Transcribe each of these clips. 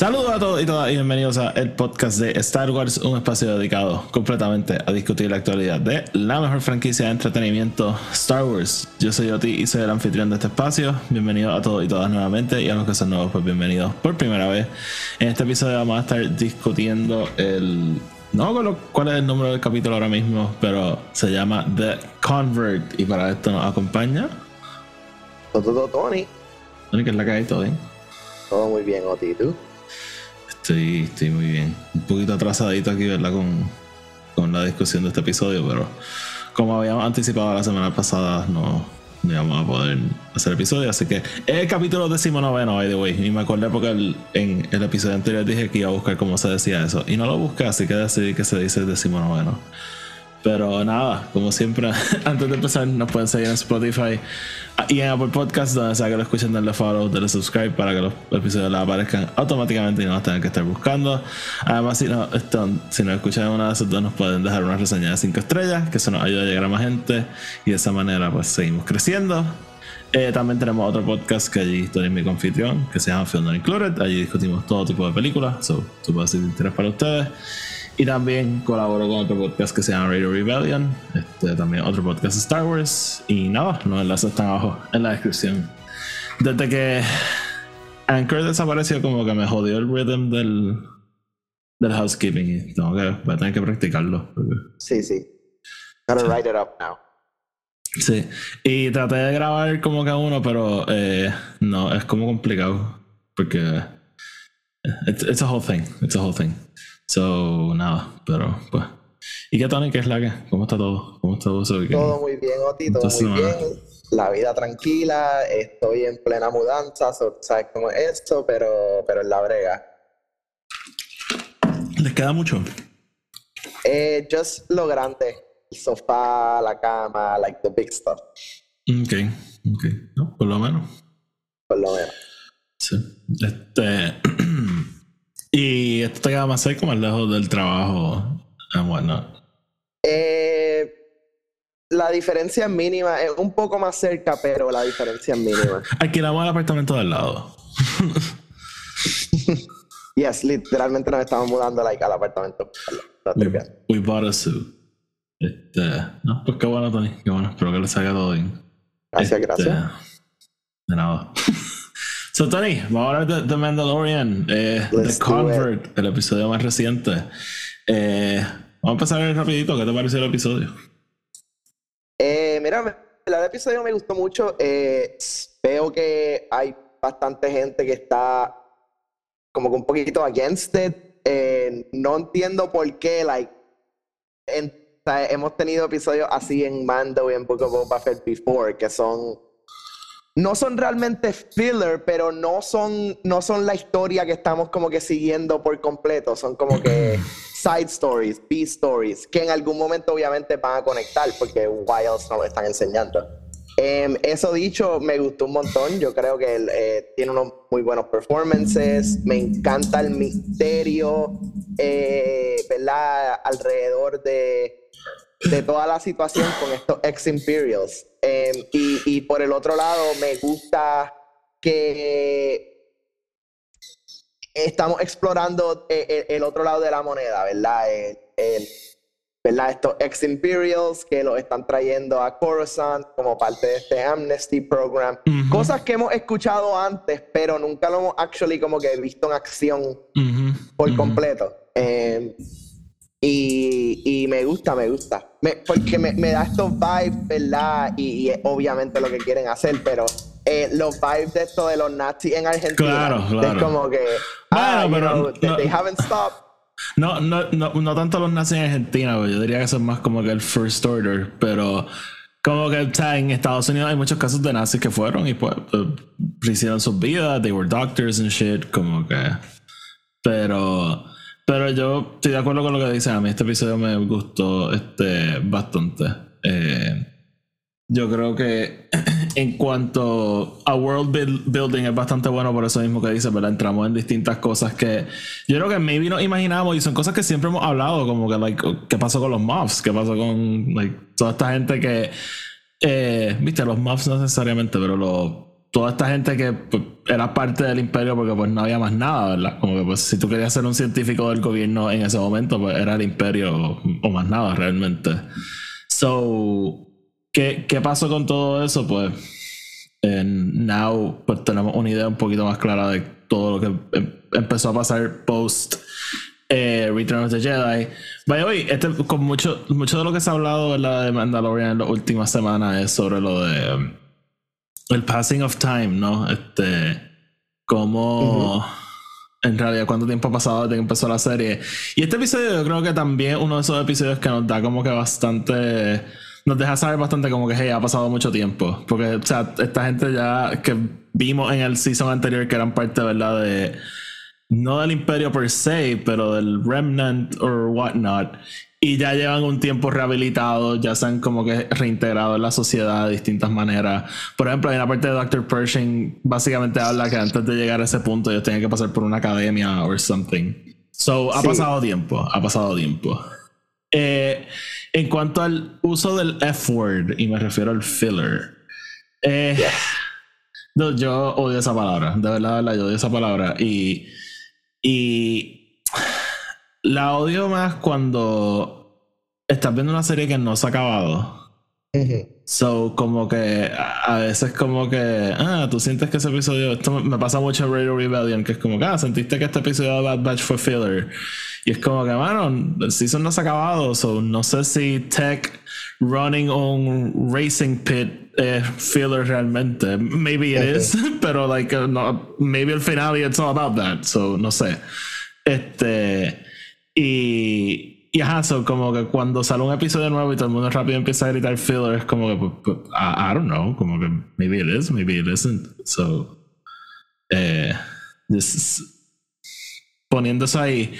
Saludos a todos y todas y bienvenidos a el podcast de Star Wars, un espacio dedicado completamente a discutir la actualidad de la mejor franquicia de entretenimiento, Star Wars. Yo soy Oti y soy el anfitrión de este espacio. Bienvenidos a todos y todas nuevamente y a los que son nuevos, pues bienvenidos por primera vez. En este episodio vamos a estar discutiendo el... No con cuál es el número del capítulo ahora mismo, pero se llama The Convert y para esto nos acompaña... Tony. Tony, que es la que hay, todo bien. Todo muy bien, Oti, ¿y tú? Estoy, estoy muy bien. Un poquito atrasadito aquí, ¿verdad? Con, con la discusión de este episodio, pero como habíamos anticipado la semana pasada, no, no íbamos a poder hacer episodio. Así que el capítulo decimonoveno, by the way. Y me acordé porque el- en el episodio anterior dije que iba a buscar cómo se decía eso. Y no lo busqué, así que decidí que se dice decimonoveno. Pero nada, como siempre, antes de empezar, nos pueden seguir en Spotify y en Apple Podcasts, donde sea que lo escuchen, darle follow, darle subscribe para que los episodios les aparezcan automáticamente y no los tengan que estar buscando. Además, si no, esto, si no escuchan una de esas dos, nos pueden dejar una reseña de 5 estrellas, que eso nos ayuda a llegar a más gente y de esa manera, pues seguimos creciendo. Eh, también tenemos otro podcast que allí estoy en mi confitrión, que se llama Film Included. Allí discutimos todo tipo de películas, so, de interés para ustedes. Y también colaboro con otro podcast que se llama Radio Rebellion, este, también otro podcast de Star Wars. Y nada, los enlaces están abajo en la descripción. Desde que Anchor desapareció, como que me jodió el rhythm del, del housekeeping. Y tengo que, voy a tener que practicarlo. Sí, sí. Gotta write it up now. Sí, y traté de grabar como que uno, pero eh, no, es como complicado. Porque it's, it's a whole thing, it's a whole thing. So, nada, pero pues. ¿Y qué Tony? ¿Qué es la que? ¿Cómo está todo? ¿Cómo está todo Todo muy bien, Oti, todo muy bien. La vida tranquila, estoy en plena mudanza, so- sabes cómo es esto, pero, pero en la brega. ¿Les queda mucho? Eh, just lo grande. El sofá, la cama, like the big stuff, Ok, ok. No, por lo menos. por lo menos. Sí. Este. y esto te queda más cerca, más lejos del trabajo. And whatnot. Eh, la diferencia es mínima, es un poco más cerca, pero la diferencia es mínima. Alquilamos el apartamento del lado. Yes, literalmente nos estamos mudando like, al apartamento. We, we bought a suit. Este, no, pues qué bueno, Tony. Qué bueno. Espero que les salga todo bien. Gracias, Este, gracias. De nada. so, Tony, vamos a hablar de The Mandalorian, eh, The Convert, el episodio más reciente. Eh, vamos a empezar rapidito. ¿Qué te pareció el episodio? Eh, mira, el episodio me gustó mucho. Eh, veo que hay bastante gente que está como que un poquito against it. Eh, no entiendo por qué, like, en- o sea, hemos tenido episodios así en Mando y en Book of Boba Fett before, que son no son realmente filler, pero no son, no son la historia que estamos como que siguiendo por completo. Son como que side stories, B stories, que en algún momento obviamente van a conectar porque why else no lo están enseñando. Em, eso dicho, me gustó un montón. Yo creo que eh, tiene unos muy buenos performances. Me encanta el misterio, eh, ¿verdad? Alrededor de, de toda la situación con estos ex-Imperials. Em, y, y por el otro lado, me gusta que estamos explorando eh, el, el otro lado de la moneda, ¿verdad? El- el- ¿verdad? Estos ex-Imperials que los están trayendo a Coruscant como parte de este Amnesty Program. Cosas que hemos escuchado antes, pero nunca lo hemos actually como que visto en acción por completo. Eh, y, y me gusta, me gusta. Me- porque me, me da estos vibes, ¿verdad? Y, y obviamente lo que quieren hacer, pero eh, los vibes de esto de los nazis en Argentina. Claro, claro. Es como que. ah, Bueno, pero know, no- they haven't stopped. No, no, no, no tanto los nazis en Argentina, yo diría que eso es más como que el first order, pero como que o sea, en Estados Unidos hay muchos casos de nazis que fueron y pues eh, hicieron sus vidas, they were doctors and shit, como que Pero, pero yo estoy de acuerdo con lo que dicen. A mí este episodio me gustó este, bastante. Eh, yo creo que en cuanto a world building es bastante bueno por eso mismo que dice, ¿verdad? Entramos en distintas cosas que yo creo que maybe nos imaginamos y son cosas que siempre hemos hablado, como que, ¿qué pasó con los muffs? ¿Qué pasó con, toda esta gente que, eh, viste, los muffs no necesariamente, pero lo, toda esta gente que pues, era parte del imperio porque pues no había más nada, ¿verdad? Como que pues si tú querías ser un científico del gobierno en ese momento, pues era el imperio o, o más nada realmente. So, ¿qué, ¿qué pasó con todo eso? Pues en Now pues tenemos una idea un poquito más clara de todo lo que em, empezó a pasar post eh, Return of the Jedi. Vaya, hoy, este, con mucho, mucho de lo que se ha hablado de Mandalorian en las últimas semanas es sobre lo de el passing of time, ¿no? Este, como en realidad cuánto tiempo ha pasado desde que empezó la serie. Y este episodio yo creo que también uno de esos episodios que nos da como que bastante nos deja saber bastante como que hey, ha pasado mucho tiempo. Porque, o sea, esta gente ya que vimos en el season anterior que eran parte, ¿verdad? De. No del imperio per se, pero del remnant or whatnot. Y ya llevan un tiempo rehabilitados, ya se han como que reintegrado en la sociedad de distintas maneras. Por ejemplo, hay una parte de Dr. Pershing, básicamente habla que antes de llegar a ese punto ellos tenían que pasar por una academia or something. So, ha pasado tiempo, ha pasado tiempo. Eh, en cuanto al uso del F-word, y me refiero al filler, eh, no, yo odio esa palabra, de verdad, yo odio esa palabra. Y, y la odio más cuando estás viendo una serie que no se ha acabado. So, como que a veces como que, ah, tú sientes que ese episodio, esto me pasa mucho en Radio Rebellion, que es como que, ah, sentiste que este episodio de Bad Batch fue filler. Y es como que, bueno, el season no se ha acabado, so no sé si Tech running on Racing Pit es filler realmente. Maybe it is, pero like, no, maybe el final it's all about that, so no sé. Este, y y ajá, como que cuando sale un episodio nuevo y todo el mundo rápido empieza a gritar filler, es como que, pues, pues, I, don't know, como que maybe it is, maybe it isn't. So, eh, poniendo eso ahí.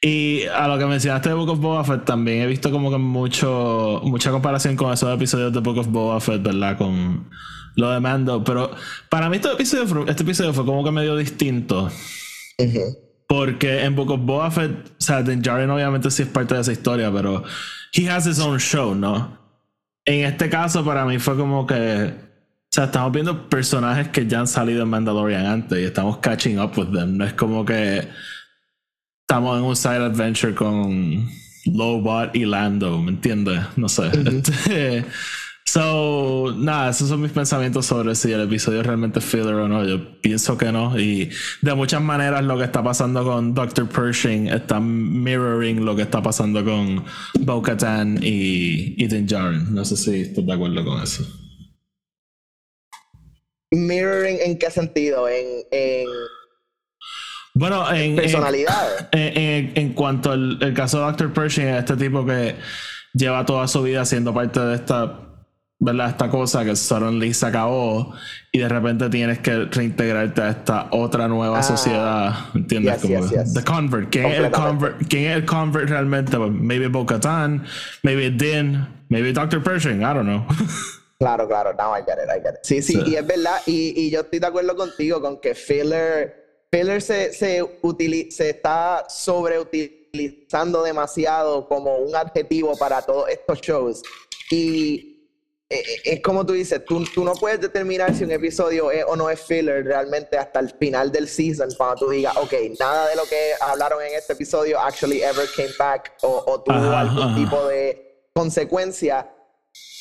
Y a lo que mencionaste de Book of Boba Fett, también he visto como que mucho, mucha comparación con esos episodios de Book of Boba Fett, ¿verdad? Con lo de Mando. Pero para mí este episodio fue, este episodio fue como que medio distinto. Porque en Book of Boba Fett, o sea, Din Djarin obviamente sí es parte de esa historia, pero he has his own show, ¿no? En este caso, para mí fue como que. O sea, estamos viendo personajes que ya han salido en Mandalorian antes y estamos catching up with them. No es como que estamos en un side adventure con Lobot y Lando, ¿me entiendes? No sé. So, nada, esos son mis pensamientos sobre si el episodio es realmente filler o no. Yo pienso que no. Y de muchas maneras lo que está pasando con Dr. Pershing está mirroring lo que está pasando con Bo-Katan y Ethan Jaren. No sé si estás de acuerdo con eso. ¿Mirroring en qué sentido? En. Bueno, en. Personalidad. En, en, cuanto al el caso de Dr. Pershing, este tipo que lleva toda su vida siendo parte de esta ¿verdad? Esta cosa que suddenly se acabó y de repente tienes que reintegrarte a esta otra nueva ah, sociedad, ¿entiendes? Como The Convert. ¿Quién es el convert? ¿Quién es el convert realmente? Pues, maybe Bo-Katan, maybe Din, maybe Dr. Pershing, I don't know. claro, claro, now I get it, I get it. Sí, sí, y es verdad, y, y, yo estoy de acuerdo contigo con que filler, filler se, se, se está sobreutilizando demasiado como un adjetivo para todos estos shows. Y es como tú dices, tú, tú, no puedes determinar si un episodio es o no es filler realmente hasta el final del season, cuando tú digas, ok, nada de lo que hablaron en este episodio actually ever came back o, tuvo algún tipo de consecuencia.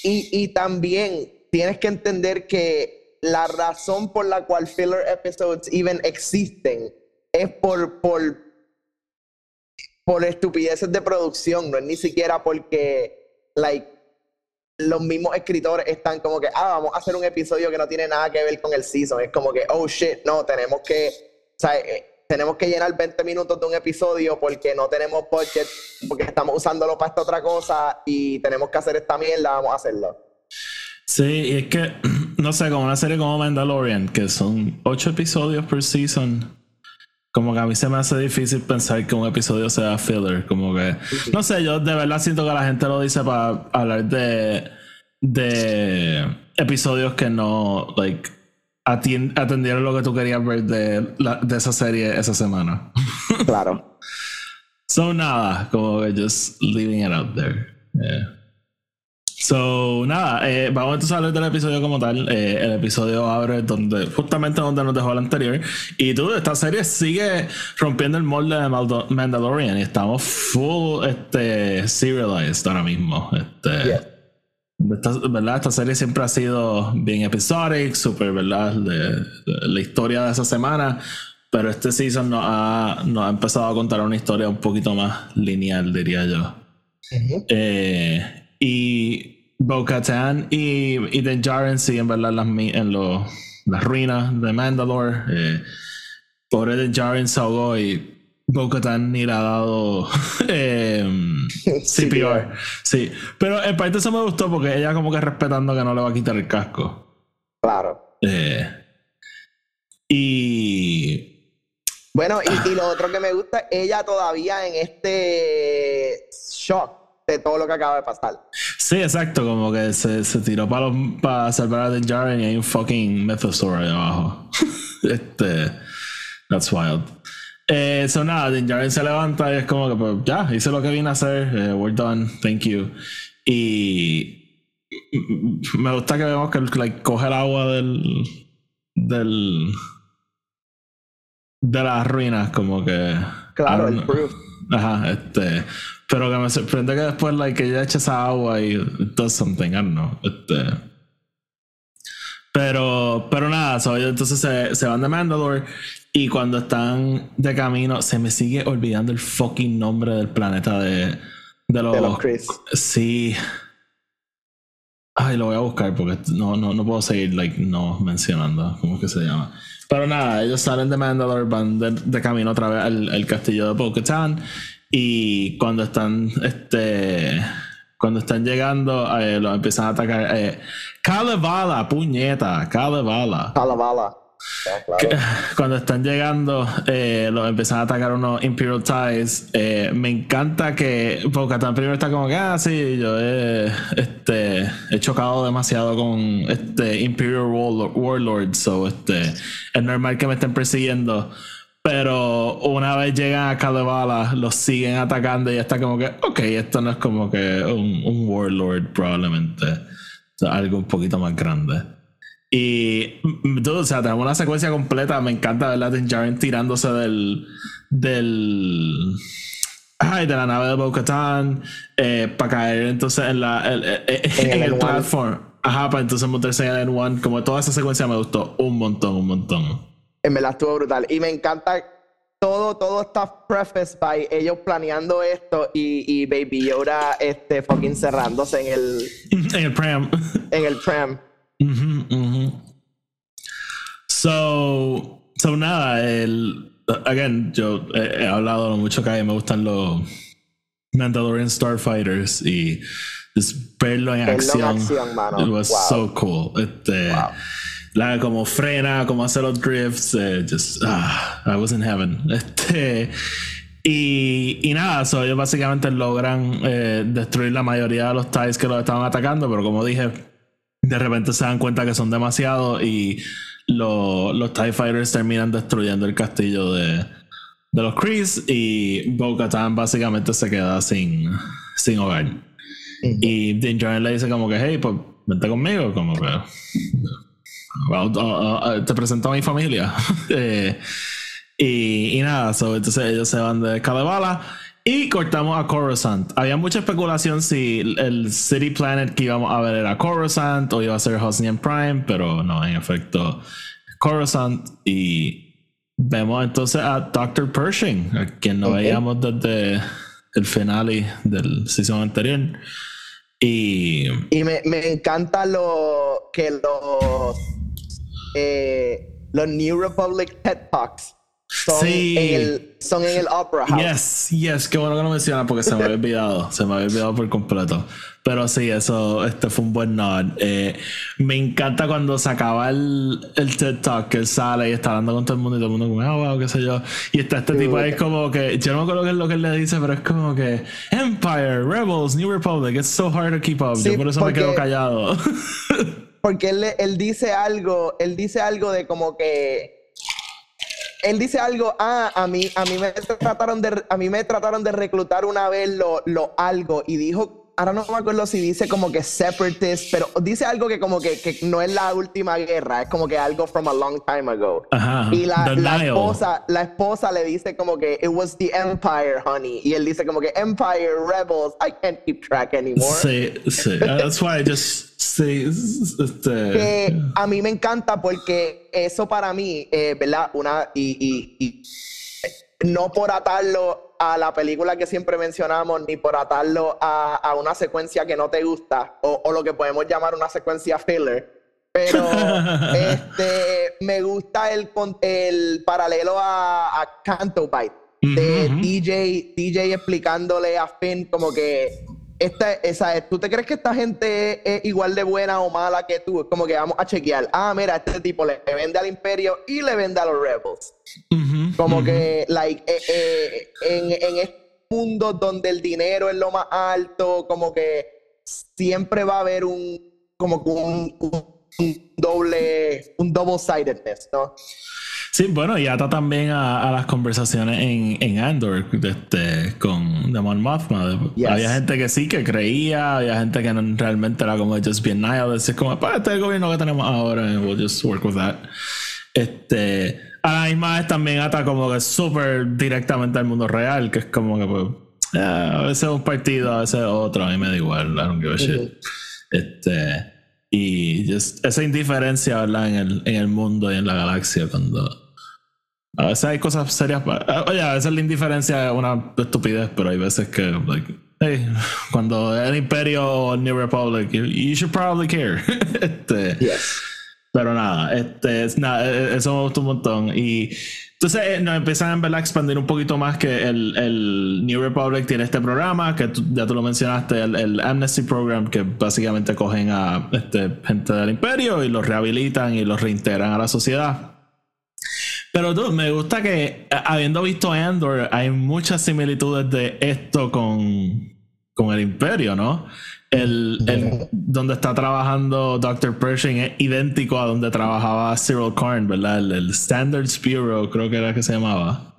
Y, y también tienes que entender que la razón por la cual filler episodes even existen es por, por, por estupideces de producción, no es ni siquiera porque, like, los mismos escritores están como que, ah, vamos a hacer un episodio que no tiene nada que ver con el season. Es como que, oh shit, no, tenemos que, o sea, eh, tenemos que llenar 20 minutos de un episodio porque no tenemos budget, porque estamos usándolo para esta otra cosa y tenemos que hacer esta mierda, vamos a hacerlo. Sí, y es que, no sé, como una serie como Mandalorian, que son 8 episodios por season, como que a mí se me hace difícil pensar que un episodio sea filler. Como que, no sé, yo de verdad siento que la gente lo dice para hablar de, de episodios que no, like, atendieron lo que tú querías ver de, de esa serie esa semana. Claro. so nada, como que just leaving it out there. So, nada, eh, vamos entonces a hablar del episodio como tal. Eh, el episodio abre donde, justamente donde nos dejó el anterior. Y tú, esta serie sigue rompiendo el molde de Mandalorian y estamos full este, serialized ahora mismo. Este, esta, ¿verdad? Esta serie siempre ha sido bien episodic, super, ¿verdad? De, la historia de esa semana. Pero este season nos ha, ha empezado a contar una historia un poquito más lineal, diría yo. eh, y Bo-Katan y, y The Jaren siguen ¿verdad? Las, en los, las ruinas de Mandalore. Eh, pobre The Jaren se ahogó y Bo-Katan ni le ha dado eh, CPR. Sí, pero en parte eso me gustó porque ella como que respetando que no le va a quitar el casco. Claro. Eh, y... Bueno, y, y, lo otro que me gusta, ella todavía en este shock de todo lo que acaba de pasar. Sí, exacto, como que se, se tiró para, para salvar a The Jaren y hay un fucking Mythosaur ahí abajo. este. That's wild. Eh, so nada, The Jaren se levanta y es como que, pues ya, hice lo que vine a hacer, eh, we're done, thank you. Y. Me gusta que vemos que like, coge el agua del. del. de las ruinas, como que. Claro, el proof. Ajá, este. Pero que me sorprende que después, like, ella echa esa agua y does something, I don't know. Este. Pero, pero nada, so, entonces se, se, van de Mandalore y cuando están de camino, se me sigue olvidando el fucking nombre del planeta de, de los. De los Chris. Sí. Ay, lo voy a buscar porque no, no, no puedo seguir like, no mencionando cómo es que se llama. Pero nada, ellos salen de Mandalore, van de, de camino otra vez al, al castillo de Bo-Katan y cuando están, este, cuando están llegando, eh, los empiezan a atacar. Eh, Kalevala, puñeta, Kalevala. Kalevala. Cuando están llegando, eh, los empiezan a atacar unos Imperial Ties. Eh, me encanta que Bocatan primero está como que, ah, sí, yo he, este, he chocado demasiado con este Imperial Warlord, so este, es normal que me estén persiguiendo. Pero una vez llegan a Kalevala, los siguen atacando y está como que, ok, esto no es como que un, un warlord probablemente. algo un poquito más grande. Y, tú, o sea, tenemos una secuencia completa. Me encanta ver a Jaren tirándose del. del. Ay, de la nave de Bo-Katan eh, para caer entonces en la en, el, platform. Ajá, para entonces montarse en el N1. Como toda esa secuencia me gustó un montón, un montón en verdad estuvo brutal. Y me encanta todo, todo está preface by ellos planeando esto y, y Baby Yoda este fucking cerrándose en el en el pram. en el pram. So so nada el again yo he, hablado mucho que me gustan los Mandalorian Starfighters y verlo en acción, it was so cool. Este la como frena, como hace los drifts, eh, just, ah, I was in heaven. Este, y, y nada, ellos básicamente logran eh, destruir la mayoría de los TIEs que los estaban atacando, pero como dije, de repente se dan cuenta que son demasiados y los TIE Fighters terminan destruyendo el castillo de, de los Krees y Bo-Katan básicamente se queda sin, sin hogar. Y Din Djarin le dice como que, hey, pues vente conmigo, como que te presento a mi familia. Eh, y, y, nada, entonces ellos se van de Kalevala y cortamos a Coruscant. Había mucha especulación si el City Planet que íbamos a ver era Coruscant o iba a ser Hosnian Prime, pero no, en efecto, Coruscant. Y vemos entonces a Dr. Pershing, a quien no veíamos desde el finale del season anterior. Y, y me, me encanta lo que los eh, los New Republic Pet Talks son en, el, son en el Opera House. Yes, yes, qué bueno que lo mencionas porque se me había olvidado, se me había olvidado por completo. Pero sí, eso este fue un buen nod. Eh, me encanta cuando se acaba el, el TED Talk, que él sale y está hablando con todo el mundo y todo el mundo como, ah, wow, qué sé yo. Y está este tipo ahí como que, yo no me acuerdo qué es lo que él le dice, pero es como que Empire, Rebels, New Republic, it's so hard to keep up. Sí, yo por eso porque- me quedo callado. Porque él, él dice algo, él dice algo de como que él dice algo, ah, a mí, a mí me trataron de, a mí me trataron de reclutar una vez lo, lo algo y dijo, ahora no me acuerdo si dice como que separatist, pero dice algo que como que, que no es la última guerra, es como que algo from a long time ago. Ajá. Y la, la esposa, la esposa le dice como que it was the Empire, honey. Y él dice como que Empire, Rebels, I can't keep track anymore. Sí, sí. That's why I just sí, este, que a mí me encanta porque eso para mí, eh, ¿verdad? Una, y, y- y, eh, no por atarlo a la película que siempre mencionamos, ni por atarlo a, a una secuencia que no te gusta, o, o lo que podemos llamar una secuencia filler. Pero este, me gusta el, el paralelo a, a Canto Bite de. DJ, DJ explicándole a Finn como que esta, esa, ¿tú te crees que esta gente es igual de buena o mala que tú? Como que vamos a chequear. Ah, mira, este tipo le vende al Imperio y le vende a los Rebels. Como que, like, eh, eh, en, en este mundo donde el dinero es lo más alto, como que siempre va a haber un, como un- un doble, un double-sidedness, ¿no? Sí, bueno, y ata también a, a las conversaciones en, en Andor este, con Demon Mothma. Yes. Había gente que sí, que creía, había gente que no, realmente era como just being nihilist. Es como, pues este es el gobierno que tenemos ahora, and we'll just work with that. Este, a la misma vez también ata como que súper directamente al mundo real, que es como que, pues, ah, a veces un partido, a veces otro, a mí me da igual, I don't give a shit. Este, y just esa indiferencia, ¿verdad? En el, en el mundo y en la galaxia, cuando. A veces hay cosas serias. pa- Oye, a veces la indiferencia es una estupidez, pero hay veces que, like, hey, cuando el Imperio o el New Republic, you, should probably care. este, Yes. pero nada, este, es- nada, eh, eso me gustó un montón. Y entonces eh, nos empiezan en verdad a expandir un poquito más que el, el New Republic tiene este programa, que tú- ya tú lo mencionaste, el, el Amnesty Program, que básicamente cogen a este, gente del imperio y los rehabilitan y los reintegran a la sociedad. Pero tú, me gusta que, habiendo visto Andor, hay muchas similitudes de esto con, con el Imperio, ¿no? El, el- donde está trabajando Dr. Pershing es idéntico a donde trabajaba Cyril Karn, ¿verdad? El, el Standards Bureau, creo que era que se llamaba.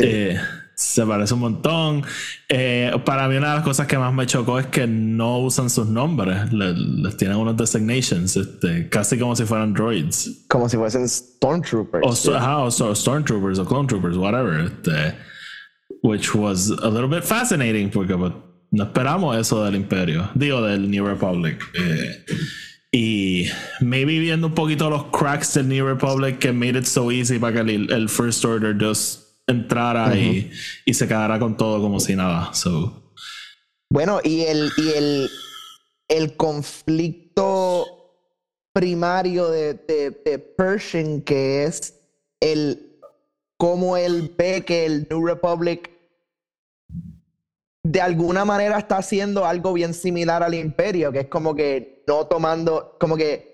Eh, se parece un montón. Eh, para mí una de las cosas que más me chocó es que no usan sus nombres. Le- les tienen unos designations, este, casi como si fueran droids. Como si fuesen Stormtroopers. O, ajá, o sto- Stormtroopers o Clone Troopers, whatever. Este, which was a little bit fascinating porque pues, no esperamos eso del Imperio, digo del New Republic. Eh, y maybe viendo un poquito los cracks del New Republic que made it so easy para que el, el First Order just entrara y, y se quedara con todo como si nada. So, Bueno, y el, y el, el conflicto primario de, de, de Pershing, que es el cómo él ve que el New Republic de alguna manera está haciendo algo bien similar al imperio, que es como que no tomando, como que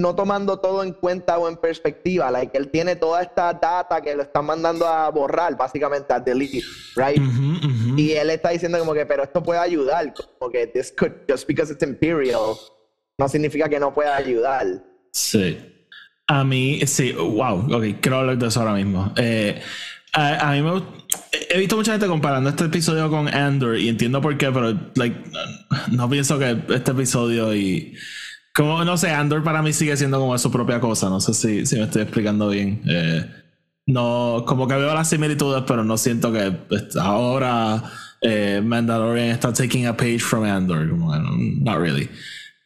no tomando todo en cuenta o en perspectiva, like él tiene toda esta data que lo están mandando a borrar, básicamente a delete, right? Y él está diciendo como que, pero esto puede ayudar, como que this could, just because it's imperial, no significa que no pueda ayudar. Sí. A mí, sí, wow, ok, quiero hablar de eso ahora mismo. Eh, a, a mí me He visto mucha gente comparando este episodio con Andor y entiendo por qué, pero like, no pienso que este episodio y. Como, no sé, Andor para mí sigue siendo como su propia cosa. No sé si, si me estoy explicando bien. Eh, no, como que veo las similitudes, pero no siento que pues, ahora eh, Mandalorian está taking a page from Andor. Como, que no, not really.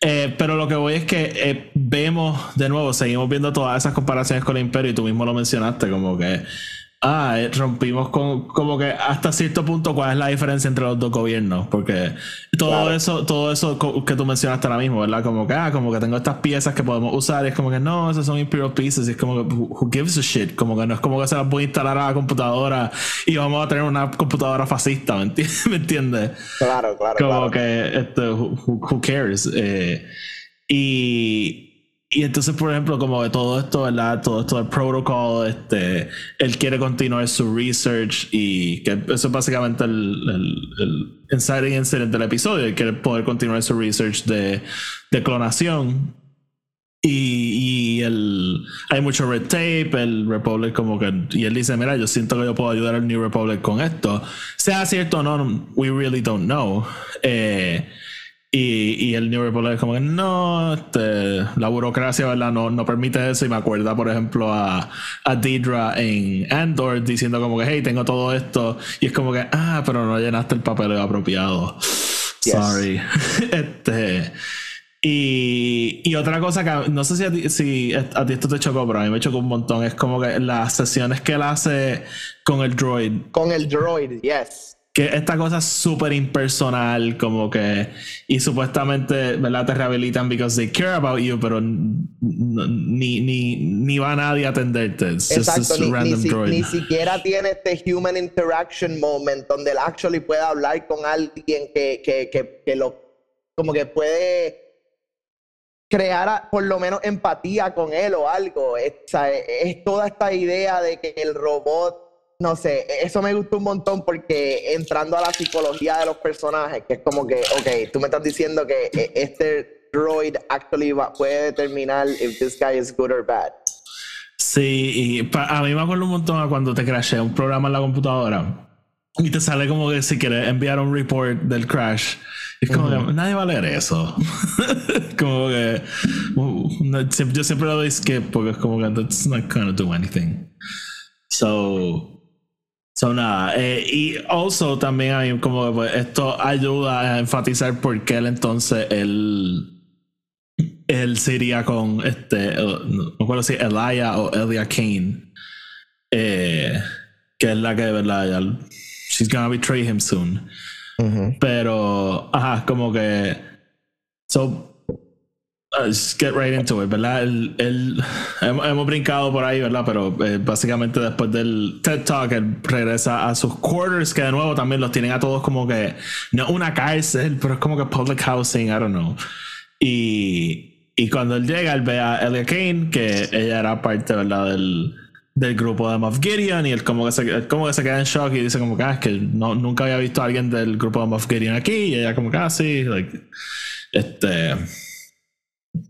Eh, pero lo que voy es que eh, vemos de nuevo, seguimos viendo todas esas comparaciones con el Imperio y tú mismo lo mencionaste, como que ah, eh, rompimos con como que hasta cierto punto cuál es la diferencia entre los dos gobiernos, porque todo eso, todo eso que tú mencionaste ahora mismo, ¿verdad? Como que, ah, como que tengo estas piezas que podemos usar y es como que no, esas son Imperial Pieces y es como que, who gives a shit? Como que no es como que se las voy a instalar a la computadora y vamos a tener una computadora fascista, ¿me, entiendes? Claro, claro. Como que, este, who, cares? Eh, y y entonces, por ejemplo, como de todo esto, ¿verdad? Todo esto del protocol, este, él quiere continuar su research y que eso es básicamente el, el, el inciting incident del episodio. Él quiere poder continuar su research de, de clonación. Y, y el, hay mucho red tape, el Republic como que, y él dice, mira, yo siento que yo puedo ayudar al New Republic con esto. Sea cierto o no, we really don't know. Eh, y, y, el New Republic es como que no, este, la burocracia ¿verdad? No, no permite eso. Y me acuerda, por ejemplo, a, a Deidre en Andor diciendo como que, hey, tengo todo esto. Y es como que, ah, pero no llenaste el papel apropiado. Sorry. este. Y, y, otra cosa que no sé si a, ti, si a ti esto te chocó, pero a mí me chocó un montón. Es como que las sesiones que él hace con el droid. Con el droid, yes que esta cosa es súper impersonal, como que, y supuestamente, ¿verdad? Te rehabilitan because they care about you, pero ni, ni, ni va nadie a atenderte. Exacto, ni, siquiera tiene este human interaction moment donde él actually puede hablar con alguien que, que, que, que lo, como que puede crear por lo menos empatía con él o algo. es toda esta idea de que el robot no sé, eso me gustó un montón porque entrando a la psicología de los personajes, que es como que, ok, tú me estás diciendo que eh, este droid actually puede determinar if this guy is good or bad. Sí, y a mí me acuerdo un montón cuando te crashea un programa en la computadora y te sale como que si quieres enviar un report del crash. Es como que nadie va a leer eso. como que yo siempre lo doy skip porque es como que that's not gonna do anything. So, So nada, eh, y also también hay como pues, esto ayuda a enfatizar por qué él entonces él, él sería con este, no me acuerdo si Elia o Elia Kane, eh, que es la que de verdad ya, she's gonna betray him soon. Pero, ajá, como que, so Let's get right into it, ¿verdad? El, hemos, brincado por ahí, ¿verdad? Pero eh, básicamente después del TED Talk, él regresa a sus quarters, que de nuevo también los tienen a todos como que, no una cárcel, pero es como que public housing, I don't know. Y, y cuando él llega, él ve a Elia Kane, que ella era parte, ¿verdad? Del, del grupo de Moff Gideon, y él como que, se, como que se queda en shock y dice como que, ah, es que no, nunca había visto a alguien del grupo de Moff Gideon aquí, y ella como que, ah, sí, like, este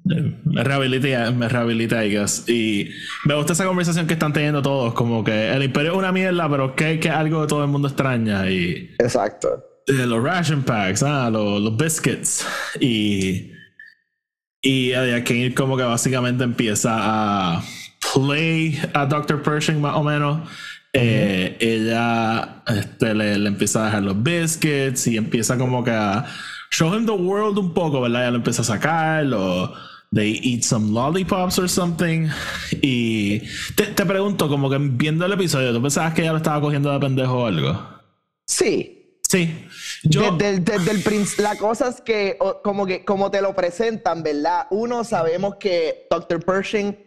me rehabilita, me rehabilita, Y me gusta esa conversación que están teniendo todos, como que el imperio es una mierda, pero que, que algo que todo el mundo extraña. Y, Exacto. los ration packs, ah, los, los biscuits. Y, y aquí como que básicamente empieza a play a Dr. Pershing más o menos. Eh, ella este, le, le, empieza a dejar los biscuits y empieza como que a show him the world un poco, ¿verdad? Ya lo empieza a sacar, o they eat some lollipops or something. Y te, te pregunto, como que viendo el episodio, ¿tú pensabas que ella lo estaba cogiendo de pendejo o algo? Sí. Sí. Yo... Desde, el la cosa es que como, que, como te lo presentan, ¿verdad? Uno, sabemos que Dr. Pershing,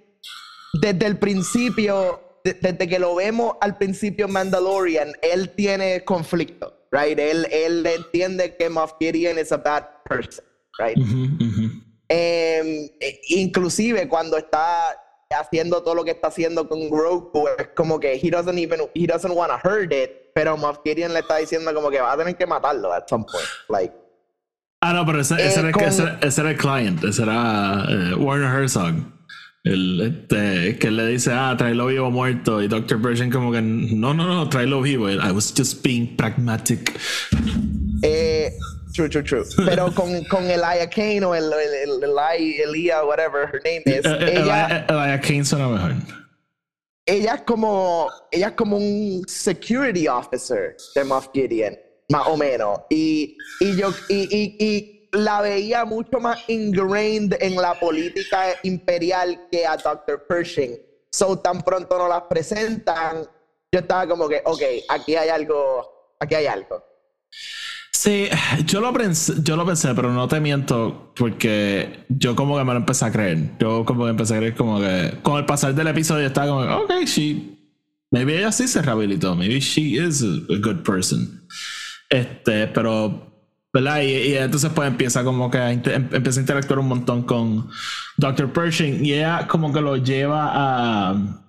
desde el principio, desde que lo vemos al principio en Mandalorian, él tiene conflicto right? Él, él entiende que Moff Gideon is a bad person, right? Em, e, inclusive cuando está haciendo todo lo que está haciendo con Grogu, es como que he doesn't even, he doesn't want to hurt it, pero Moff Gideon le está diciendo como que va a tener que matarlo at some point, like. Ah, no, pero ese, ese, era, eh, ese, era, el client, ese era eh, Warner Herzog. El, este, que le dice, ah, tráelo vivo muerto. Y Dr. Pershing como que, no, no, no, tráelo vivo. I was just being pragmatic. Eh, true, true, true. Pero con, con Elia Kane o el, el, el Elia, whatever her name is. Eh, eh, ella, Elia Kane suena mejor. Ella es como, ella es como un security officer de Moff Gideon, más o menos. Y, y yo, y, y, y la veía mucho más ingrained en la política imperial que a Dr. Pershing. So tan pronto nos las presentan, yo estaba como que, ok, aquí hay algo, aquí hay algo. Sí, yo lo pensé, yo lo pensé, pero no te miento porque yo como que me lo empecé a creer. Yo como que empecé a creer como que con el pasar del episodio estaba como, ok, she, maybe ella sí se rehabilitó, maybe she is a, good person. Este, pero, ¿verdad? Y, entonces pues empieza como que em, empieza a interactuar un montón con Dr. Pershing y ella como que lo lleva a...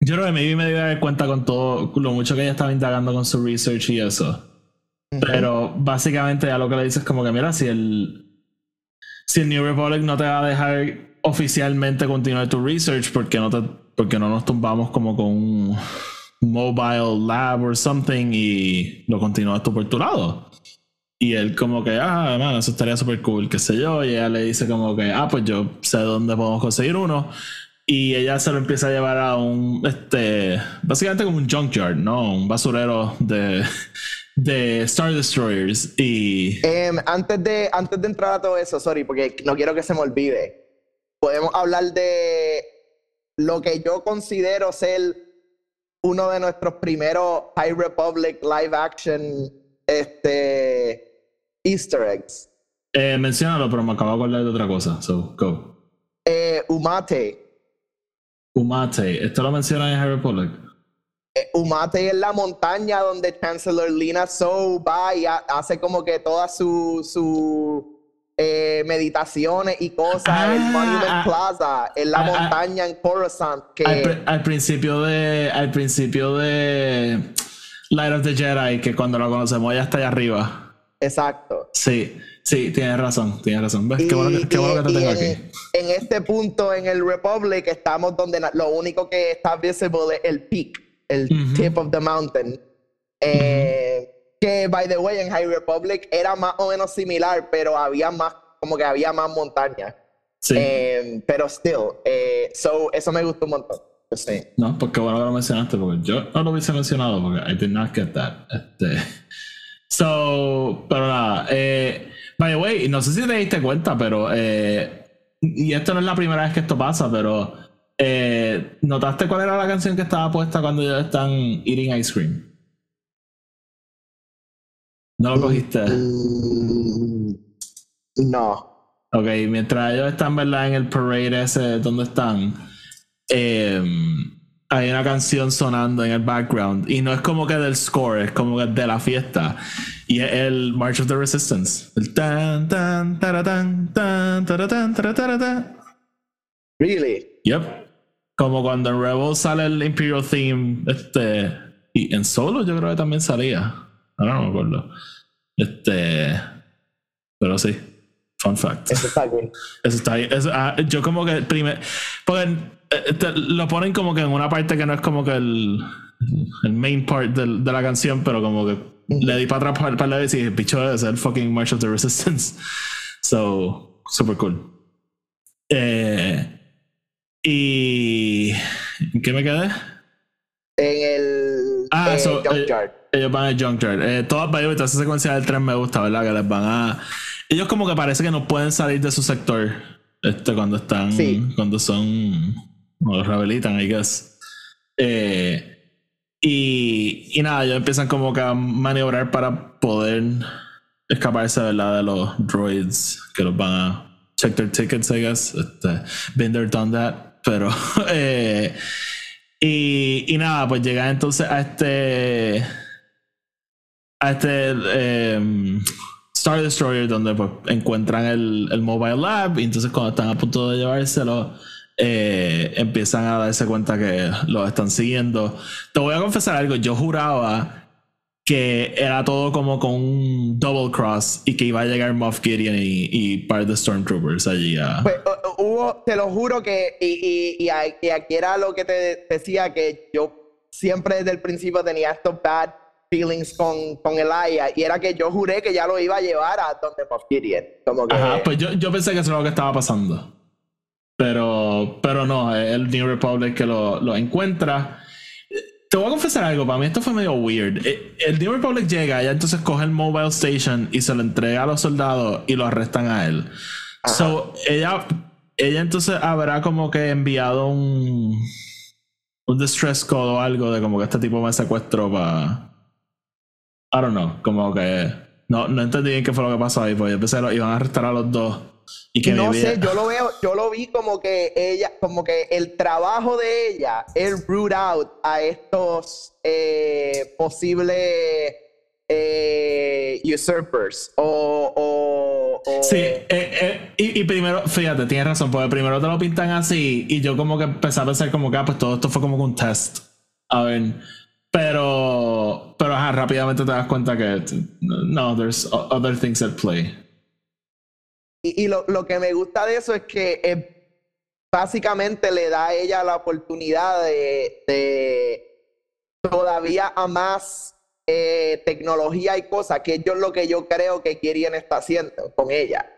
Yo creo que maybe me dio dar cuenta con todo lo mucho que ella estaba indagando con su research y eso. Pero básicamente ya lo que le dices es como que, mira, si el, si el New Republic no te va a dejar oficialmente continuar tu research, porque no, te, porque no nos tumbamos como con un mobile lab or something y lo continúas tú por tu lado? Y él como que, ah, man, eso estaría súper cool, qué sé yo. Y ella le dice como que, ah, pues yo sé dónde podemos conseguir uno. Y ella se lo empieza a llevar a un, este, básicamente como un junkyard, ¿no? Un basurero de, de Star Destroyers y... Em, antes, de, antes de entrar a todo eso, sorry, porque no quiero que se me olvide, podemos hablar de lo que yo considero ser uno de nuestros primeros High Republic live action este, easter eggs. Eh, menciónalo, pero me acabo de acordar de otra cosa, so go. Eh, Umate. Umate, ¿esto lo menciona en High Republic? Umate es la montaña donde Chancellor Lina So va y hace como que todas sus su, eh, meditaciones y cosas. ah, Monument ah, Plaza, en la ah, montaña en Coruscant. Que... Al, principio de. Al principio de. Light of the Jedi, que cuando lo conocemos ya está allá arriba. Exacto. Sí, sí, tienes razón, tienes razón. qué bueno, que, te tengo aquí. En este punto en el Republic estamos donde lo único que está visible es el peak el tip of the mountain. Eh, que, by the way, en High Republic era más o menos similar, pero había más, como que había más montañas. Sí. Eh, pero still, eh, so, eso me gustó un montón. Sí. No, porque bueno que lo mencionaste, porque yo no lo hubiese mencionado, porque I did not get that. Este, so, pero nada, by the way, no sé si te diste cuenta, pero, y esto no es la primera vez que esto pasa, pero eh, ¿Notaste cuál era la canción que estaba puesta cuando ellos están eating ice cream? ¿No lo cogiste? Mm, no. Ok, mientras ellos están, ¿verdad? En el parade ese donde están, em, hay una canción sonando en el background. Y no es como que del score, es como que de la fiesta. Y es el March of the Resistance. El tan, tan, taratán, tan, taratán, taratán, Really? Yep. Como cuando en Rebel sale el Imperial Theme, este. Y en solo yo creo que también salía. Ahora no me acuerdo. Este. Pero sí. Fun fact. Eso está bien. Eso está bien. Ah, yo como que primer. Porque eh, lo ponen como que en una parte que no es como que el, el main part de la canción, pero como que le di para atrás para la vez y dije, bicho, es el fucking March of the Resistance. So, super cool. Eh, y. ¿En qué me quedé? En el. Ah, eh, Junkyard. ellos van al Junkyard. Eh, todas, toda esa secuencia del tren me gusta, ¿verdad? Que les van a. Ellos, como que parece que no pueden salir de su sector. Este, cuando están. Cuando son. O rehabilitan, I guess. Eh, y, y nada, ellos empiezan como que a maniobrar para poder escaparse, ¿verdad? De los droids que los van a check their tickets, I guess. Este, been there, done that. Pero, eh, y, y, nada, pues llega entonces a este. A este em, Star Destroyer, donde pues, encuentran el, el, Mobile Lab. Y entonces, cuando están a punto de llevárselo, eh, empiezan a darse cuenta que lo están siguiendo. Te voy a confesar algo, yo juraba que era todo como con un double cross y que iba a llegar Moff Gideon y, y par de Stormtroopers allí a... Pues, hubo, te lo juro que, y, y, y, aquí era lo que te decía, que yo siempre desde el principio tenía estos bad feelings con, con Elia, y era que yo juré que ya lo iba a llevar a donde Moff Gideon. Como que, Ajá, pues yo, yo pensé que eso era lo que estaba pasando. Pero, pero no, el New Republic que lo, lo encuentra te voy a confesar algo, para mí esto fue medio weird. Eh, el New Republic llega, y entonces coge el mobile station y se lo entrega a los soldados y lo arrestan a él. So, ella, ella entonces habrá como que enviado un un distress call o algo de como que este tipo me secuestró para. I don't know, como que. No, no entendí bien qué fue lo que pasó ahí, porque yo pensé que iban a arrestar a los dos. Y que no sé, yo lo veo, yo lo vi como que ella, como que el trabajo de ella es root out a estos eh, posibles eh, usurpers o, o, o- Sí, eh, eh, y, y primero, fíjate, tienes razón, porque primero te lo pintan así y yo como que empecé a pensar como que ah, pues todo esto fue como un test. A ver, pero, pero ajá, rápidamente te das cuenta que no, there's other things at play. Y, lo, lo que me gusta de eso es que básicamente le da a ella la oportunidad de, de todavía a más eh, tecnología y cosas, que yo es lo que yo creo que Kirien está haciendo con ella.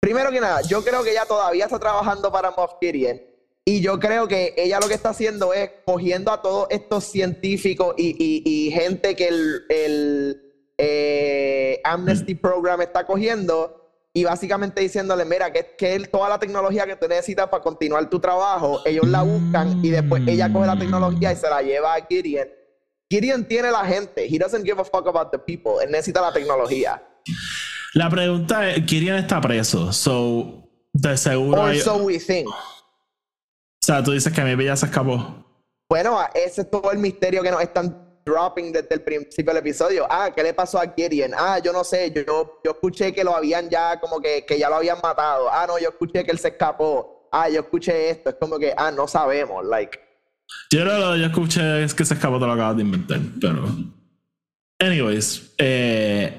Primero que nada, yo creo que ella todavía está trabajando para Moff Gideon. Y yo creo que ella lo que está haciendo es cogiendo a todos estos científicos y, y- y gente que el, el, eh, Amnesty Program está cogiendo y básicamente diciéndole, mira, que, que toda la tecnología que tú necesitas para continuar tu trabajo, ellos la buscan y después ella coge la tecnología y se la lleva a Gideon. Gideon tiene la gente. He doesn't give a fuck about the people. Él necesita la tecnología. La pregunta es, Kirian está preso, so de seguro Or so we think. o sea, tú dices que a mí ya se escapó. Bueno, ese es todo el misterio que nos están dropping desde el principio del episodio. Ah, ¿qué le pasó a Gideon? Ah, yo no sé, yo, yo escuché que lo habían ya, como que, que ya lo habían matado. Ah, no, yo escuché que él se escapó. Ah, yo escuché esto. Es como que, ah, no sabemos, like. Yo que yo escuché es que se escapó, te lo acabas de inventar, pero. Anyways, eh.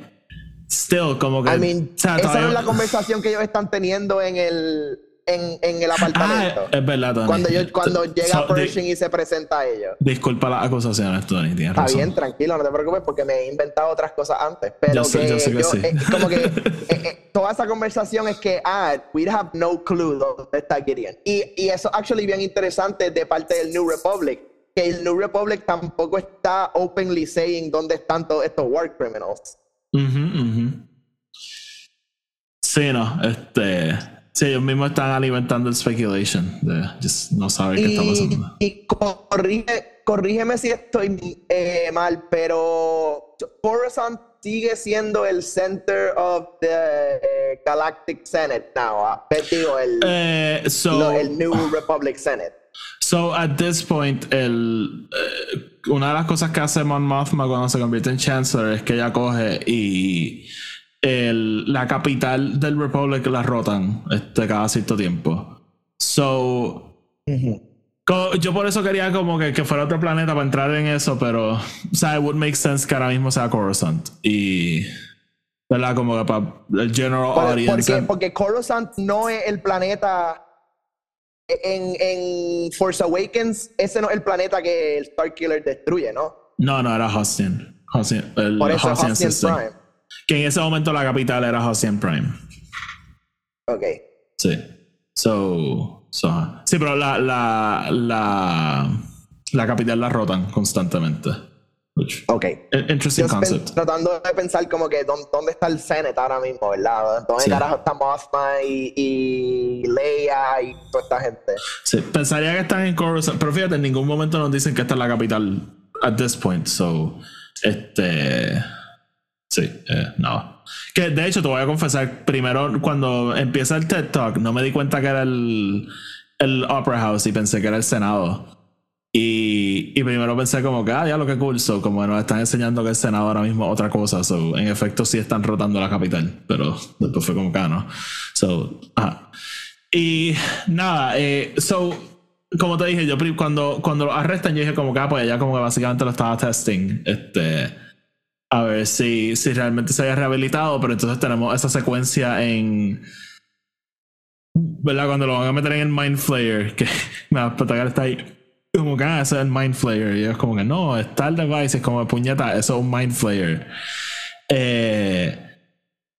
Still, como que. I mean, o sea, esa no es la conversación que ellos están teniendo en el, en, en el Ah, apartamento. es verdad, Tony. cuando yo, cuando llega So, Pershing y se presenta a ellos. Disculpa las acusaciones, Tony, tienes Está razón. bien, tranquilo, no te preocupes porque me he inventado otras cosas antes. Pero Yo sé- que yo sé que sí. eh, como que eh, eh, toda esa conversación es que, ah, we have no clue dónde está Gideon. Y, y eso actually bien interesante de parte del New Republic. Que el New Republic tampoco está openly saying dónde están todos estos war criminals. Ujú, ujú. Sí, no, este. Sí, ellos mismos están alimentando el speculation de just no saber qué está pasando. Y, corrige, corrígeme si estoy eh, mal, pero Coruscant sigue siendo el center of the eh, Galactic Senate now. ah. Digo, el, Eh, so, lo- el New Republic Senate. So at this point, el, eh, una de las cosas que hace Mon Mothma cuando se convierte en Chancellor es que ella coge y el- la capital del Republic la rotan este, cada cierto tiempo. So, co- yo por eso quería como que, que fuera otro planeta para entrar en eso, pero, o sea, it would make sense que ahora mismo sea Coruscant. Y, ¿verdad? Como que para el general Por- audience. porque, porque Coruscant no es el planeta. En, en Force Awakens, ese no es el planeta que el Starkiller destruye, ¿no? No, no, era Hosnian. Hosnian- el Por eso. Prime. Que en ese momento la capital era Hosnian Prime. Ok. Sí. So. so sí, pero la, la, la, la capital la rotan constantemente. Which, Ok. interesting Yo concept. tratando de pensar como que dónde, dónde está el Senate ahora mismo, ¿verdad? ¿Dónde Sí. carajo está Mothma y, y Leia y toda esta gente? Sí, pensaría que están en Coruscant, pero fíjate, en ningún momento nos dicen que esta es la capital at this point. So, este. Sí, eh, no. Que de hecho, te voy a confesar, primero cuando empieza el TED Talk, no me di cuenta que era el, el Opera House y pensé que era el Senado. Y, y primero pensé como que, ah, ya lo que cool, so, como nos están enseñando que el Senado ahora mismo otra cosa, so, en efecto sí están rotando la capital, pero después fue como que, ah, no. So, ajá. Y nada, eh, so, como te dije, yo cuando, cuando lo arrestan, yo dije como que, ah, pues ella como que básicamente lo estaba testing, este, a ver si, si realmente se había rehabilitado, pero entonces tenemos esa secuencia en, ¿verdad? Cuando lo van a meter en el Mind Flayer, que me va a petar está ahí. Como que, ah, ese es el Mind Flayer. Y es como que no, está el device, es como puñeta, eso es un Mind Flayer. Eh,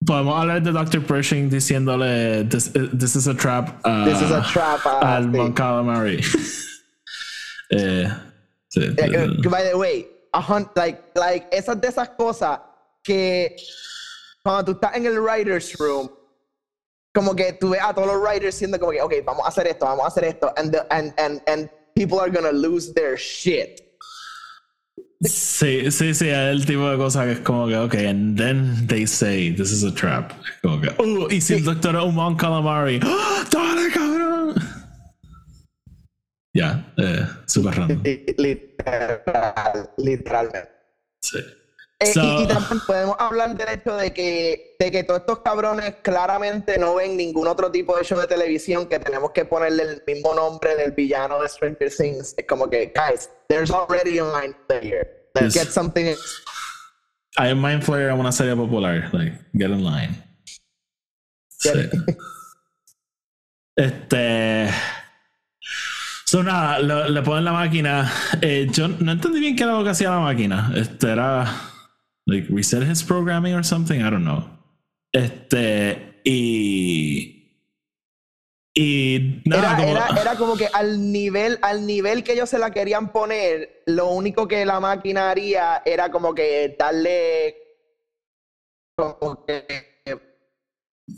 podemos hablar de Dr. Pershing diciéndole, this, this is a trap. a- This is a trap. ah, al sí. Mon Calamari. eh, sí, Eh, que, by the way, a hun- like, like, esas de esas cosas que cuando tú estás en el writer's room, como que tú ves a todos los writers siendo como que, ok, vamos a hacer esto, vamos a hacer esto, and, the- and, and, and people are gonna lose their shit. Sí, sí, sí, es el tipo de cosa que es como que, ok, and then they say this is a trap. Como que, oh, y si el doctor Oman Calamari, ¡Oh. Ya, eh, super random. Literal, literalmente. Sí. Eh, So- y, y también podemos hablar del hecho de que, de que todos estos cabrones claramente no ven ningún otro tipo de show de televisión que tenemos que ponerle el mismo nombre del villano de Stranger Things. Es como que, guys, there's already a line there. Let's Yes. get something. I am Mind Flayer es una serie popular. Like, get in line. Sí. Este. So, nada, lo- le ponen la máquina. Eh, yo no entendí bien qué era lo que hacía la máquina. Este era. Like, reset his programming or something. I don't know. Este. Y. Y. Nada, Era, como- era, era como que al nivel, al nivel que ellos se la querían poner, lo único que la máquina haría era como que darle como que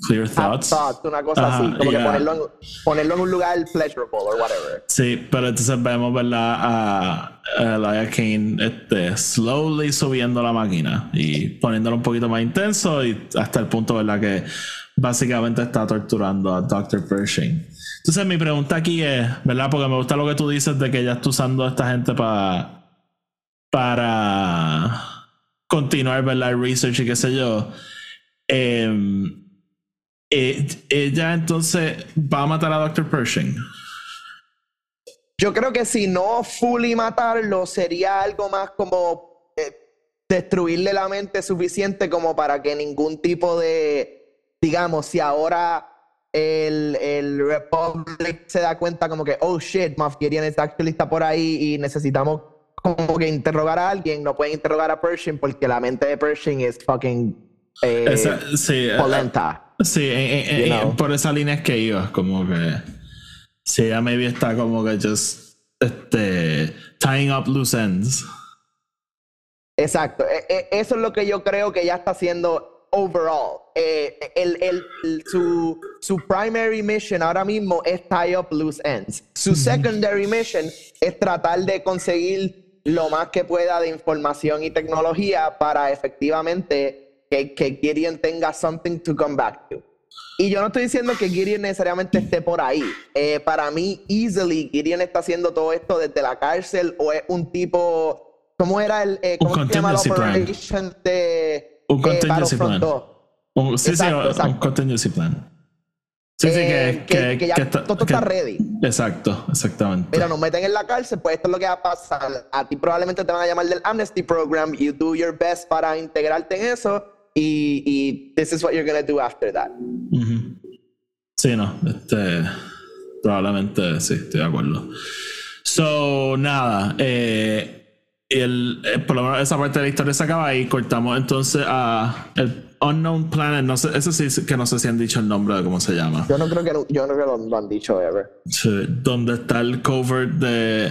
Clear have thoughts. thoughts, una cosa Ajá, así, como yeah. que ponerlo en, ponerlo en un lugar pleasurable or whatever. Sí, pero entonces vemos, ¿verdad? A, a Elia Kane este, slowly subiendo la máquina y poniéndolo un poquito más intenso y hasta el punto, ¿verdad? Que básicamente está torturando a Dr. Pershing. Entonces mi pregunta aquí es, ¿verdad? Porque me gusta lo que tú dices de que ella está usando a esta gente para para continuar, ¿verdad? El research y qué sé yo. Em, eh, ella entonces va a matar a Dr. Pershing. Yo creo que si no fully matarlo, sería algo más como eh, destruirle la mente suficiente como para que ningún tipo de, digamos, si ahora el, el Republic se da cuenta como que, oh shit, está actually está por ahí y necesitamos como que interrogar a alguien, no pueden interrogar a Pershing porque la mente de Pershing es fucking eh, Esa- sí, eh, polenta. Sí, en- You en- know. por esa línea es que iba, como que sí, ella maybe está como que just este tying up loose ends. Exacto, E- e- eso es lo que yo creo que ya está haciendo overall. Eh, el, el- el- su, su primary mission ahora mismo es tie up loose ends. Su secondary mission es tratar de conseguir lo más que pueda de información y tecnología para efectivamente que, que Gideon tenga something to come back to. Y yo no estoy diciendo que Gideon necesariamente esté por ahí. Eh, para mí, easily, Gideon está haciendo todo esto desde la cárcel o es un tipo. ¿Cómo era el. eh, Un ¿Cómo se llama la plan. operation de. Un eh, contingency plan. 2? Un, sí, Exacto, sí, un- un exacto. contingency plan. Sí, sí, Eh, que, que, que ya que todo que- está ready. Exacto, exactamente. Mira, nos meten en la cárcel, pues esto es lo que va a pasar. A ti probablemente te van a llamar del Amnesty Program. You do your best para integrarte en eso. Y, y this is what you're gonna do after that. Ujú. Sí, no, este, probablemente sí, estoy de acuerdo. So, nada, eh, el, eh, por lo menos esa parte de la historia se acaba ahí. Cortamos entonces a el Unknown Planet. No sé, eso sí que no sé si han dicho el nombre de cómo se llama. Yo no creo que, yo no creo que lo, han dicho ever. Sí, donde está el cover de,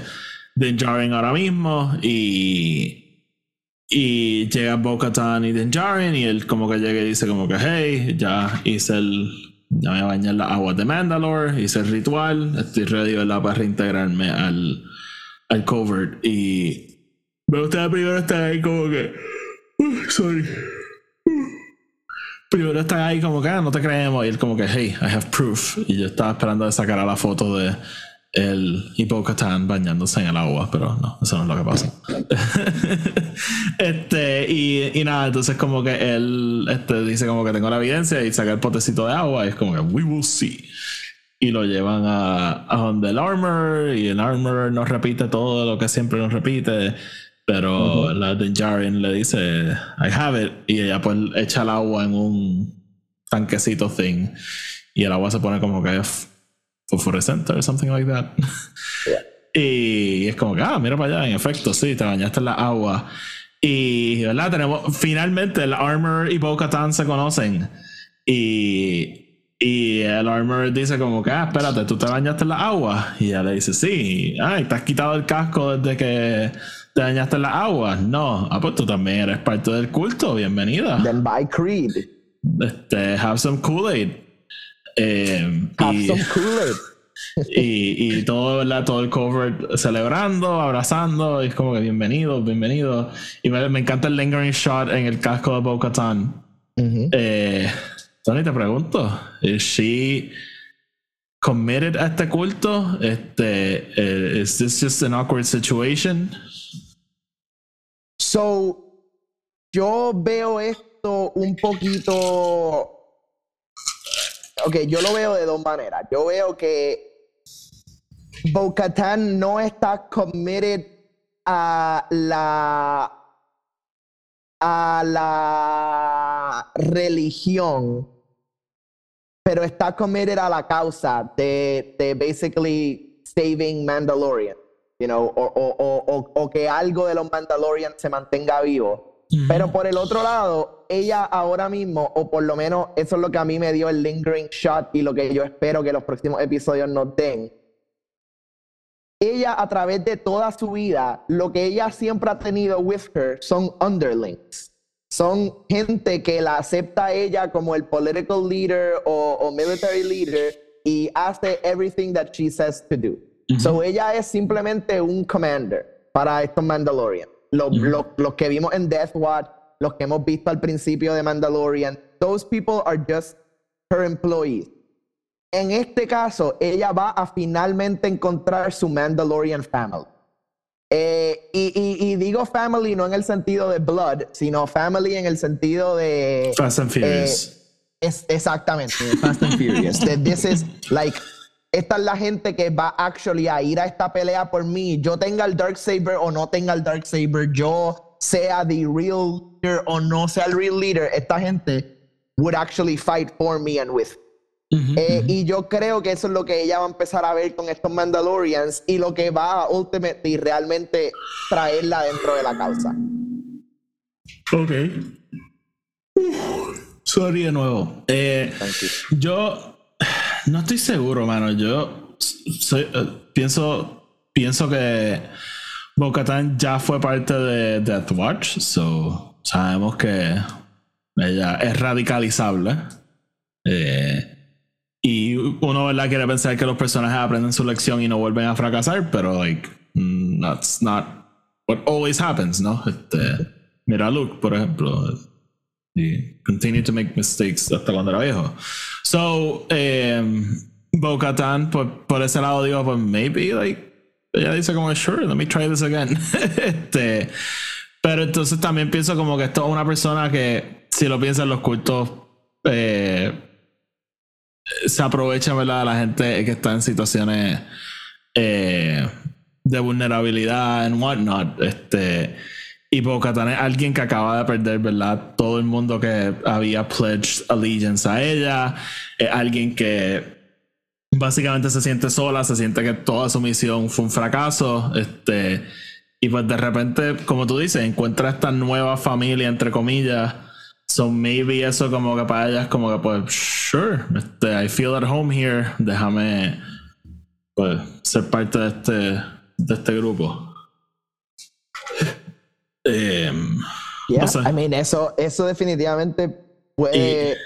de Jaren ahora mismo y y llega Bo-Katan y Din Djarin y él como que llega y dice como que hey ya hice el ya me bañé en las aguas de Mandalore hice el ritual estoy ready ¿verdad? para reintegrarme al al cover y me gustaría primero estar ahí como que uh, sorry primero están ahí como que ah, no te creemos y él como que hey I have proof y yo estaba esperando a sacar a la foto de el Hippocatan bañándose en el agua pero no eso no es lo que pasa. Este y, y nada entonces como que él este, dice como que tengo la evidencia y saca el potecito de agua y es como que we will see y lo llevan a, a donde el armor y el armor nos repite todo lo que siempre nos repite pero la de Jaren le dice I have it y ella pues echa el agua en un tanquecito thing y el agua se pone como que fosforescente or something like that y es como que ah mira para allá en efecto sí te bañaste en la agua y verdad tenemos finalmente el armor y Bo-Katan se conocen y y el armor dice como que, ah, espérate, tú te bañaste en la agua. Y ella le dice, sí. Ay, te has quitado el casco desde que te bañaste en la agua. No. Ah, pues tú también eres parte del culto. Bienvenida. Then buy Creed. Este, have some Kool-Aid. Eh, y, y, y todo, ¿verdad? Todo el cover celebrando, abrazando, y es como que bienvenido, bienvenido. Y me, me encanta el lingering shot en el casco de Bo-Katan. eh, Tony, te pregunto, ¿es she committed a este culto? Este, eh, ¿Is this just an awkward situation? So, yo veo esto un poquito. Ok, yo lo veo de dos maneras. Yo veo que Bo-Katan no está committed a la a la religión, pero está committed a la causa de, de basically saving Mandalorian, you know, o, o, o, o que algo de los Mandalorians se mantenga vivo. Pero por el otro lado, ella ahora mismo, o por lo menos eso es lo que a mí me dio el lingering shot y lo que yo espero que los próximos episodios nos den. Ella a través de toda su vida, lo que ella siempre ha tenido with her son underlings. Son gente que la acepta a ella como el political leader o, o military leader y hace everything that she says to do. So ella es simplemente un commander para estos Mandalorian. Los, los, los que vimos en Death Watch, los que hemos visto al principio de Mandalorian, those people are just her employees. En este caso, ella va a finalmente encontrar su Mandalorian family. Eh, y, y- y digo family no en el sentido de blood, sino family en el sentido de... Fast and Furious. Es, exactamente, Fast and Furious. That this is like, esta es la gente que va actually a ir a esta pelea por mí. Yo tenga el Dark Saber o no tenga el Dark Saber, yo sea the real leader o no sea el real leader, esta gente would actually fight for me and with. me. Eh, y yo creo que eso es lo que ella va a empezar a ver con estos Mandalorians y lo que va a ultimately realmente traerla dentro de la causa. Ok. Sorry de nuevo. Eh, yo no estoy seguro, mano. Yo soy- eh, pienso, pienso que Bo-Katan ya fue parte de Death Watch, so sabemos que ella es radicalizable. Eh, y uno, ¿verdad? Quiere pensar que los personajes aprenden su lección y no vuelven a fracasar, pero, like, mm, that's not what always happens, ¿no? Este, mira Luke, por ejemplo. Y continue to make mistakes hasta cuando era viejo. So, um, Bo Katan, por, por ese lado, digo, pues maybe, like, ella dice como, sure, let me try this again. este, pero entonces también pienso como que esto es una persona que, si lo piensan los cultos, eh, se aprovecha, ¿verdad? La gente que está en situaciones eh, de vulnerabilidad and whatnot. Este, y Bo-Katan es alguien que acaba de perder, ¿verdad? Todo el mundo que había pledged allegiance a ella. Es alguien que básicamente se siente sola, se siente que toda su misión fue un fracaso. Este, y pues de repente, como tú dices, encuentra esta nueva familia, entre comillas. So maybe eso como que para ella es como que pues, sure, este, I feel at home here. Déjame pues ser parte de este, de este grupo. Em, Yeah, No sé. I mean, eso, eso definitivamente puede,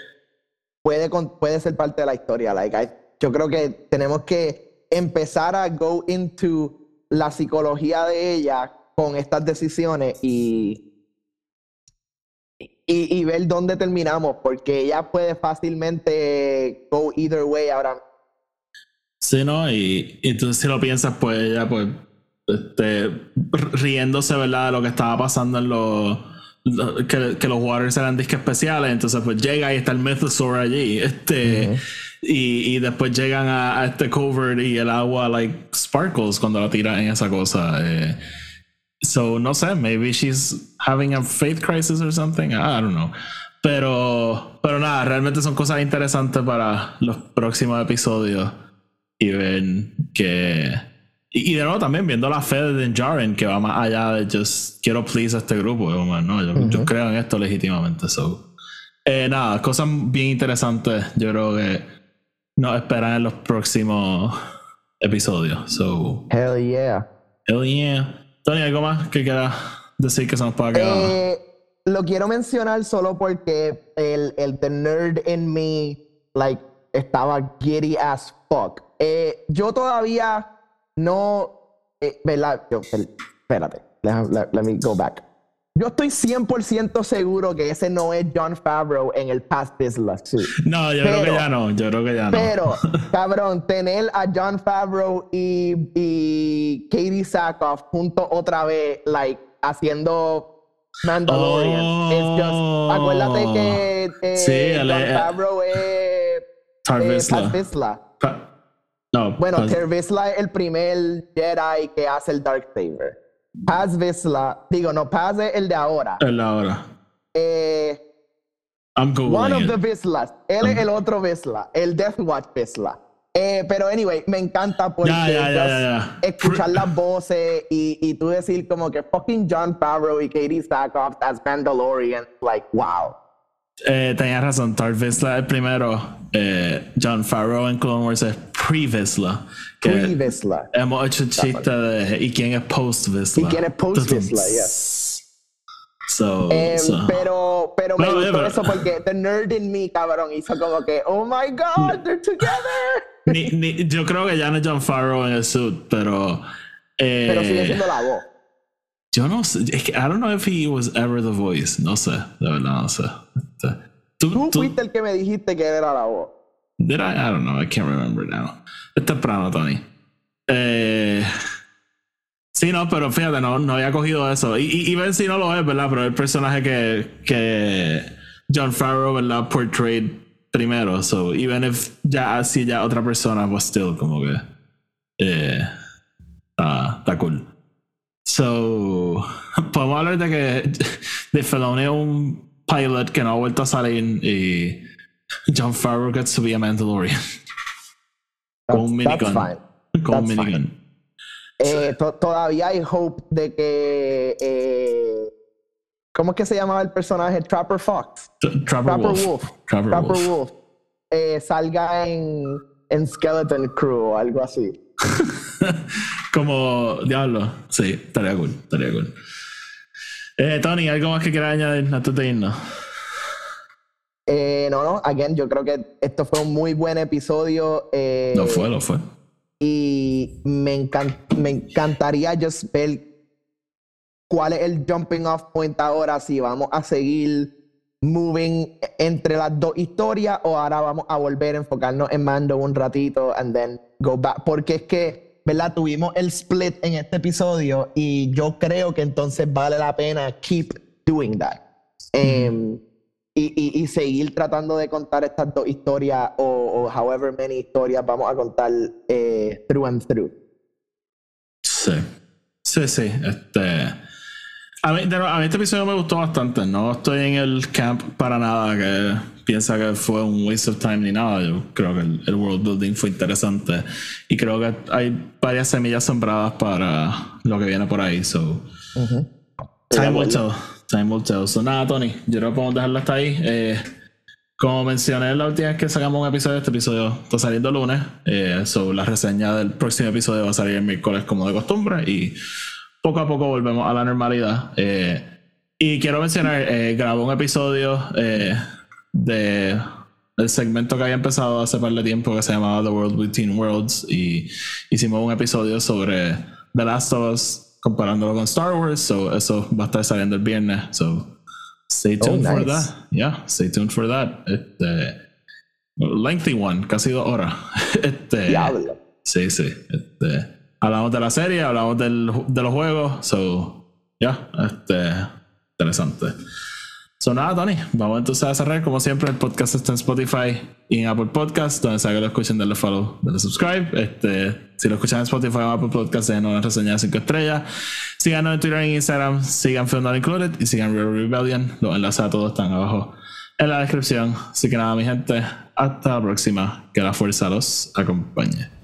puede, puede ser parte de la historia. Like, I- yo creo que tenemos que empezar a go into la psicología de ella con estas decisiones y, y, y ver dónde terminamos, porque ella puede fácilmente go either way ahora. Sí, ¿no? Y, y entonces si lo piensas, pues ella, pues, este, riéndose, ¿verdad? De lo que estaba pasando en los... lo- Que, que los waters eran disques especiales, entonces pues llega y está el Mythosaur allí, este, y, y después llegan a, a este cover y el agua, like, sparkles cuando la tiran en esa cosa. eh. So, no sé, maybe she's having a faith crisis or something, I don't know. Pero, pero nada, realmente son cosas interesantes para los próximos episodios y ver que. Y, y de nuevo también viendo la fe de Djarin que va más allá de just quiero please a este grupo. como, no, yo, yo creo en esto legítimamente. So. Eh, nada, cosas bien interesantes. Yo creo que nos esperan en los próximos episodios. So, Hell yeah. hell yeah. Tony, ¿algo más que quieras decir que se nos pueda quedar? Eh, lo quiero mencionar solo porque el, el the nerd en mí, like, estaba giddy as fuck. Eh, yo todavía no, eh, ¿verdad? Yo, espérate, let, let- let me go back. Yo estoy 100% seguro que ese no es John Favreau en el Past Vizsla suit. No, yo creo que ya no. Yo creo que ya no. Pero, cabrón, tener a John Favreau y, y Katie Sackhoff juntos otra vez, like, haciendo Mandalorian. Oh. It's just, acuérdate que eh, Sí, John es- Favreau es eh. Pa- No, Bueno, Ter Vizsla es el primer Jedi que hace el Darksaber. Paz Vizsla, digo, no, Paz es el de ahora. es la hora. Eh, I'm One of the. Vizslas. Él es el otro Vizsla, el Death Watch Vizsla. Eh, pero anyway, me encanta porque ya. escuchar las voces y, y tú decir como que fucking John Favreau y Katie Sackhoff as Mandalorian, like wow. Eh, tenías razón, Tar Vizsla el primero. Eh, John Farrow en Clone Wars es pre-Vizsla. que Pre Vizsla. Hemos hecho chiste de ¿y quién es post-Vizsla? ¿Y quién es post-Vizsla? So, Em, so- pero pero me No, gustó yeah, pero- eso porque the nerd in me, cabrón, hizo como que, oh my god, they're together. ni- ni- yo creo que ya no es John Farrow en el suit, pero. eh, Pero sigue siendo la voz. Yo no sé. Es que I don't know if he was ever the voice. No sé, de verdad, no sé. Este, Tú, Tú tú- fuiste el que me dijiste que era la voz. Did I? I don't know. I can't remember now. Es temprano, Tony. Eh, sí, no, pero fíjate, no, no había cogido eso. Y, y, y Ben sí no lo es, ¿verdad? Pero el personaje que, que John Farrow, ¿verdad? Portrayed primero. So, even if ya así ya otra persona, pues still como que. Eh, está, está cool. Podemos hablar de que de Filoni es un pilot que no ha vuelto a salir y John Favreau gets to be a Mandalorian. Con un minigun. Con un minigun. Eh, to- todavía hay hope de que. eh, ¿Cómo es que se llamaba el personaje? Trapper Fox. Tra- Trapper, Trapper Wolf. Wolf. Trapper, Trapper Wolf. Wolf. eh, salga en, en Skeleton Crew o algo así. Como Diablo. Sí, estaría cool. Estaría cool. Eh, Tony, ¿algo más que quieras añadir antes de irnos? Eh, no, no, again, yo creo que esto fue un muy buen episodio. eh, Lo fue, lo fue. Y me, encan- me encantaría just ver cuál es el jumping off point ahora, si vamos a seguir moving entre las dos historias o ahora vamos a volver a enfocarnos en Mando un ratito and then go back. Porque es que, ¿verdad? Tuvimos el split en este episodio y yo creo que entonces vale la pena keep doing that. Em, y, y- seguir tratando de contar estas dos historias o, however many historias vamos a contar eh, through and through. Sí. Sí, sí. Este. A mí, a mí este episodio me gustó bastante. No estoy en el camp para nada que piensa que fue un waste of time ni nada. Yo creo que el, el world building fue interesante. Y creo que hay varias semillas sembradas para lo que viene por ahí. So, time will tell. Time will tell. So, nada, Tony. Yo creo que podemos dejarlo hasta ahí. Eh, como mencioné la última vez que sacamos un episodio, este episodio está saliendo lunes. Eh, so, la reseña del próximo episodio va a salir el miércoles como de costumbre. Y poco a poco volvemos a la normalidad. Eh, y quiero mencionar, eh, grabé un episodio eh, de el segmento que había empezado hace par de tiempo que se llamaba The World Between Worlds y hicimos un episodio sobre The Last of Us comparándolo con Star Wars. So eso va a estar saliendo el viernes. So stay tuned for nice. that. Yeah, stay tuned for that. Este, lengthy one, casi dos horas. Este, Diablo. Sí, sí. Este, hablamos de la serie, hablamos del, de los juegos. So, ya, este, interesante. So, nada, Tony, vamos entonces a cerrar. Como siempre, el podcast está en Spotify y en Apple Podcast, donde sea que lo escuchen, denle follow, denle subscribe. Este, si lo escuchan en Spotify o Apple Podcast, dejen una reseña de 5 estrellas. Síganos en Twitter y en Instagram, sigan Film Not Included y sigan Real Rebellion. Los enlaces a todos están abajo en la descripción. Así que nada, mi gente, hasta la próxima. Que la fuerza los acompañe.